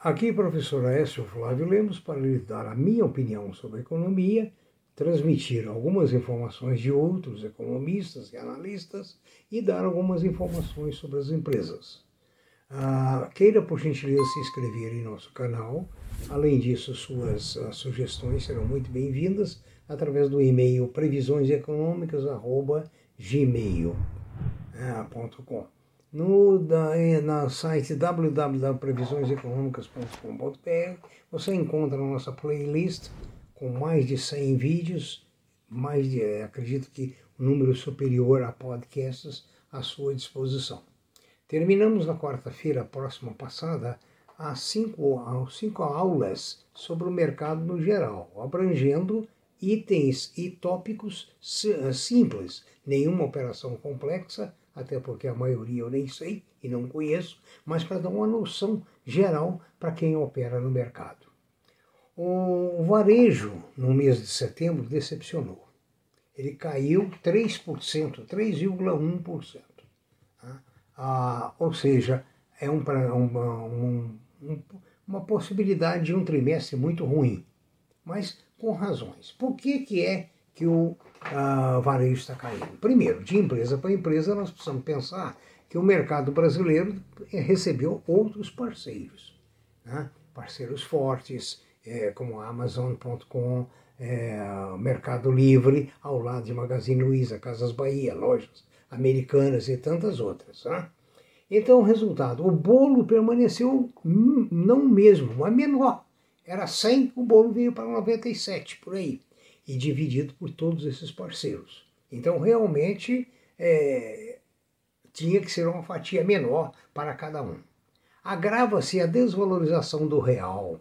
Aqui, professor Aécio Flávio Lemos, para lhe dar a minha opinião sobre a economia, transmitir algumas informações de outros economistas e analistas e dar algumas informações sobre as empresas. Ah, queira, por gentileza, se inscrever em nosso canal. Além disso, suas uh, sugestões serão muito bem-vindas através do e-mail previsioneseconômicas.gmail.com. No da, na site www.previsioneseconômicas.com.br você encontra a nossa playlist com mais de 100 vídeos, mais de, eh, acredito que um número superior a podcasts à sua disposição. Terminamos na quarta-feira próxima passada as cinco, as cinco aulas sobre o mercado no geral, abrangendo itens e tópicos simples, nenhuma operação complexa, até porque a maioria eu nem sei e não conheço, mas para dar uma noção geral para quem opera no mercado. O varejo, no mês de setembro, decepcionou. Ele caiu 3%, 3,1%. Tá? Ah, ou seja, é um, uma, um, uma possibilidade de um trimestre muito ruim, mas com razões. Por que, que é que o uh, varejo está caindo. Primeiro, de empresa para empresa, nós precisamos pensar que o mercado brasileiro recebeu outros parceiros. Né? Parceiros fortes, é, como a Amazon.com, é, Mercado Livre, ao lado de Magazine Luiza, Casas Bahia, lojas americanas e tantas outras. Né? Então, o resultado, o bolo permaneceu não mesmo, mas menor. Era 100, o bolo veio para 97, por aí e dividido por todos esses parceiros. Então, realmente, é, tinha que ser uma fatia menor para cada um. Agrava-se a desvalorização do real.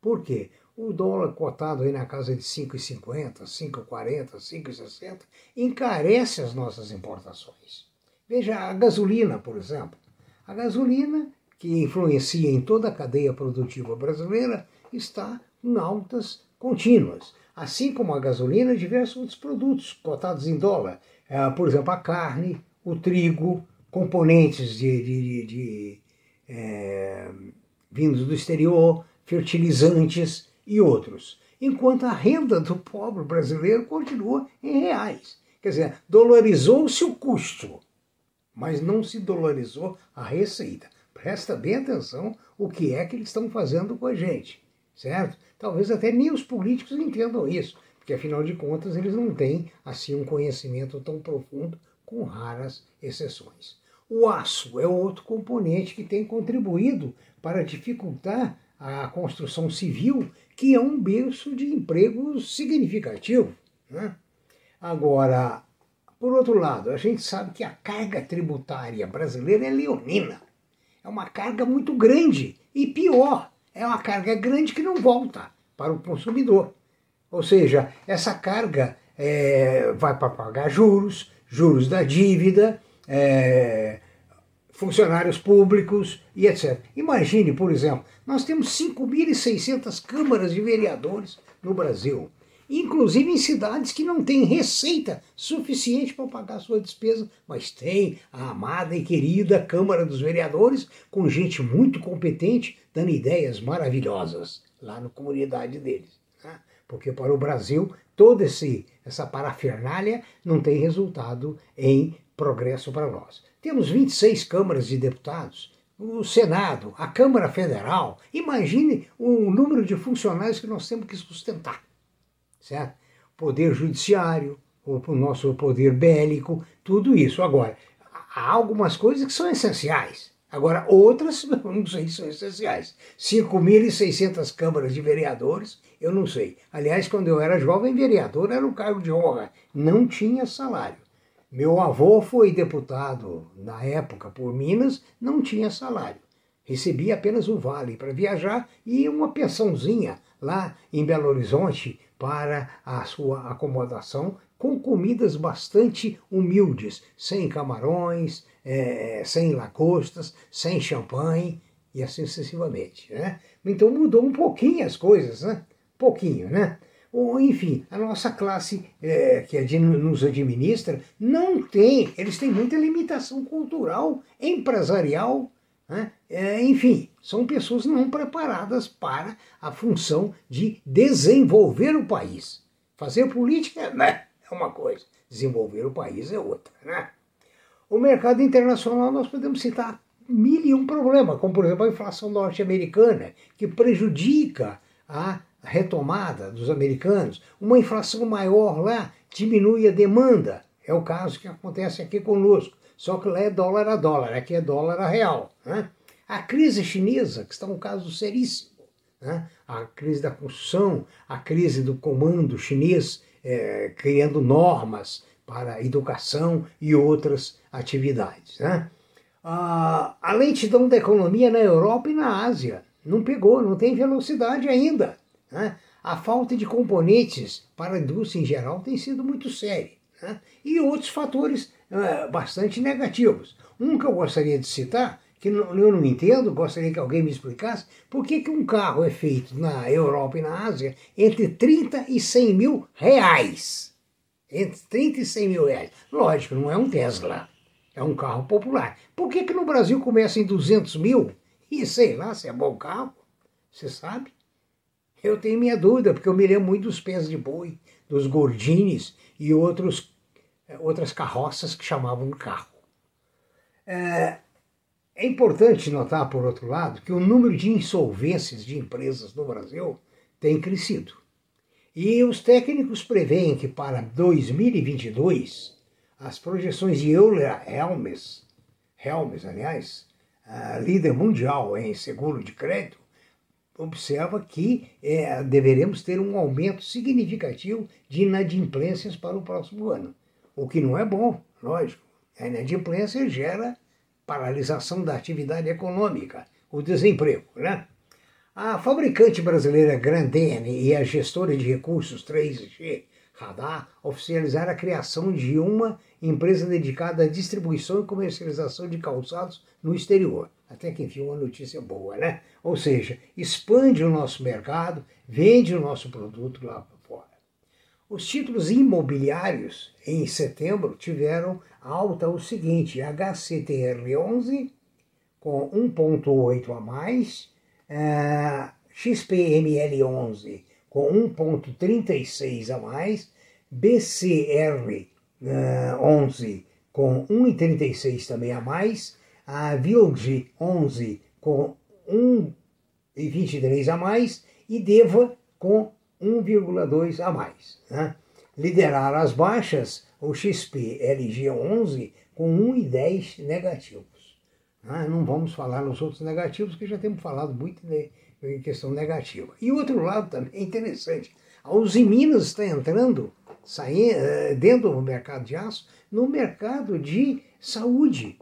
Por quê? O dólar cotado aí na casa de 5,50, 5,40, 5,60 encarece as nossas importações. Veja a gasolina, por exemplo. A gasolina, que influencia em toda a cadeia produtiva brasileira, está em altas contínuas assim como a gasolina e diversos outros produtos cotados em dólar. É, por exemplo, a carne, o trigo, componentes de, de, de, de é, vindos do exterior, fertilizantes e outros. Enquanto a renda do pobre brasileiro continua em reais. Quer dizer, dolarizou-se o custo, mas não se dolarizou a receita. Presta bem atenção o que é que eles estão fazendo com a gente certo? Talvez até nem os políticos entendam isso, porque afinal de contas eles não têm assim um conhecimento tão profundo, com raras exceções. O aço é outro componente que tem contribuído para dificultar a construção civil, que é um berço de emprego significativo. Né? Agora, por outro lado, a gente sabe que a carga tributária brasileira é leonina. É uma carga muito grande e pior, é uma carga grande que não volta para o consumidor. Ou seja, essa carga é, vai para pagar juros, juros da dívida, é, funcionários públicos e etc. Imagine, por exemplo, nós temos 5.600 câmaras de vereadores no Brasil inclusive em cidades que não têm receita suficiente para pagar sua despesa, mas tem a amada e querida Câmara dos Vereadores, com gente muito competente, dando ideias maravilhosas lá na comunidade deles. Né? Porque para o Brasil, toda essa parafernália não tem resultado em progresso para nós. Temos 26 câmaras de deputados, o Senado, a Câmara Federal. Imagine o número de funcionários que nós temos que sustentar certo? Poder judiciário, o nosso poder bélico, tudo isso. Agora, há algumas coisas que são essenciais. Agora, outras, não sei se são essenciais. 5.600 câmaras de vereadores, eu não sei. Aliás, quando eu era jovem, vereador era um cargo de honra, não tinha salário. Meu avô foi deputado na época por Minas, não tinha salário. Recebia apenas um vale para viajar e uma pensãozinha lá em Belo Horizonte para a sua acomodação com comidas bastante humildes, sem camarões, é, sem lagostas, sem champanhe e assim sucessivamente. Né? Então mudou um pouquinho as coisas, né? Pouquinho, né? Ou, enfim, a nossa classe é, que nos administra não tem, eles têm muita limitação cultural, empresarial, Né? É, enfim, são pessoas não preparadas para a função de desenvolver o país. Fazer política né, é uma coisa, desenvolver o país é outra. Né? O mercado internacional nós podemos citar mil e um problemas, como por exemplo a inflação norte-americana, que prejudica a retomada dos americanos. Uma inflação maior lá diminui a demanda. É o caso que acontece aqui conosco. Só que lá é dólar a dólar, aqui é dólar a real. Né? A crise chinesa, que está um caso seríssimo. Né? A crise da construção, a crise do comando chinês é, criando normas para educação e outras atividades. Né? A, a lentidão da economia na Europa e na Ásia não pegou, não tem velocidade ainda. Né? A falta de componentes para a indústria em geral tem sido muito séria. Né? E outros fatores uh, bastante negativos. Um que eu gostaria de citar, que eu não entendo, gostaria que alguém me explicasse, por que, que um carro é feito na Europa e na Ásia entre 30 e 100 mil reais. Entre 30 e 100 mil reais. Lógico, não é um Tesla, é um carro popular. Por que, que no Brasil começa em 200 mil? E sei lá se é bom carro, você sabe? Eu tenho minha dúvida, porque eu me lembro muito dos pés de boi, dos gordines e outros, outras carroças que chamavam carro. É, é importante notar, por outro lado, que o número de insolvências de empresas no Brasil tem crescido. E os técnicos preveem que para 2022 as projeções de Euler Helmes, Helmes, aliás, líder mundial em seguro de crédito, observa que é, deveremos ter um aumento significativo de inadimplências para o próximo ano. O que não é bom, lógico. A inadimplência gera paralisação da atividade econômica, o desemprego. Né? A fabricante brasileira Grandene e a gestora de recursos 3G Radar oficializaram a criação de uma empresa dedicada à distribuição e comercialização de calçados no exterior. Até que enfim, uma notícia boa, né? Ou seja, expande o nosso mercado, vende o nosso produto lá. Os títulos imobiliários em setembro tiveram alta o seguinte: HCTR11 com 1,8 a mais, é, XPML11 com 1,36 a mais, BCR uh, 11 com 1,36 também a mais, a Vilg 11 com 1,23 a mais e Deva com 1,2 a mais. Né? Lideraram as baixas o XP LG 11 com 1,10 negativos. Né? Não vamos falar nos outros negativos, que já temos falado muito de, em questão negativa. E outro lado também é interessante, a Uzi Minas está entrando saindo, eh, dentro do mercado de aço, no mercado de saúde.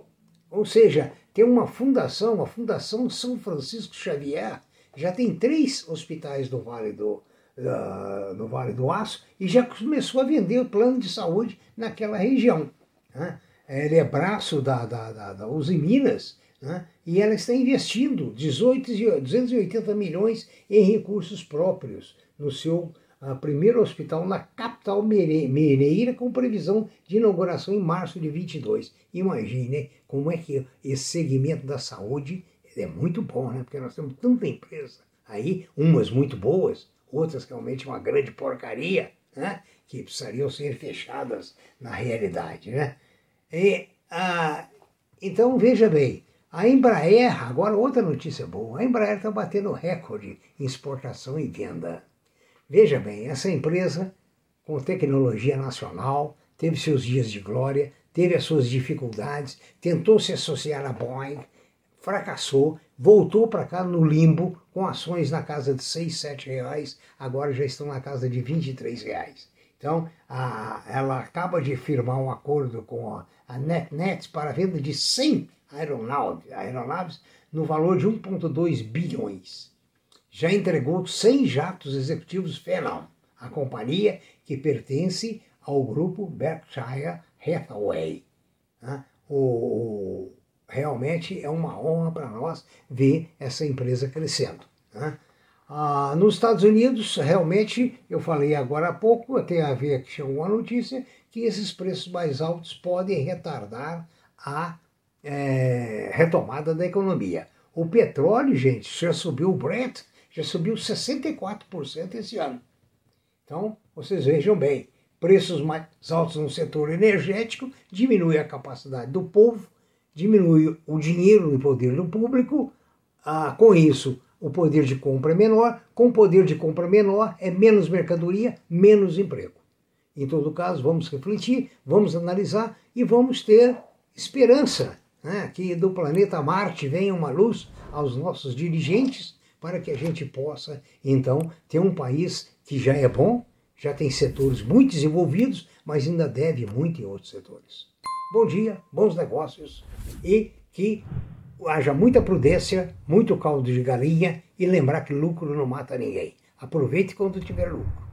Ou seja, tem uma fundação, a Fundação São Francisco Xavier, já tem três hospitais no Vale do, uh, no Vale do Aço e já começou a vender o plano de saúde naquela região. Né? Ele é braço da, da, da, da Uzi Minas né? e ela está investindo 18, 280 milhões em recursos próprios no seu a primeiro hospital na capital mineira com previsão de inauguração em março de 22. Imagine como é que esse segmento da saúde é muito bom, né? Porque nós temos tanta empresa aí, umas muito boas, outras realmente uma grande porcaria, né? Que precisariam ser fechadas na realidade, né? E, ah, então veja bem, a Embraer, agora outra notícia boa, a Embraer está batendo recorde em exportação e venda. Veja bem, essa empresa, com tecnologia nacional, teve seus dias de glória, teve as suas dificuldades, tentou se associar à Boeing, fracassou, voltou para cá no limbo, com ações na casa de 6, 7 reais, agora já estão na casa de 23 reais. Então, a, ela acaba de firmar um acordo com a, a NetNet para a venda de 100 aeronaves, aeronaves no valor de 1,2 bilhões já entregou 100 jatos executivos Phenom, a companhia que pertence ao grupo Berkshire Hathaway. Né? O, realmente é uma honra para nós ver essa empresa crescendo. Né? Ah, nos Estados Unidos, realmente, eu falei agora há pouco, tem a ver que chegou uma notícia, que esses preços mais altos podem retardar a é, retomada da economia. O petróleo, gente, já subiu o Brent, já subiu 64% esse ano. Então, vocês vejam bem, preços mais altos no setor energético diminui a capacidade do povo, diminui o dinheiro no poder do público, ah, com isso o poder de compra é menor, com poder de compra menor é menos mercadoria, menos emprego. Em todo caso, vamos refletir, vamos analisar e vamos ter esperança né, que do planeta Marte venha uma luz aos nossos dirigentes para que a gente possa, então, ter um país que já é bom, já tem setores muito desenvolvidos, mas ainda deve muito em outros setores. Bom dia, bons negócios e que haja muita prudência, muito caldo de galinha e lembrar que lucro não mata ninguém. Aproveite quando tiver lucro.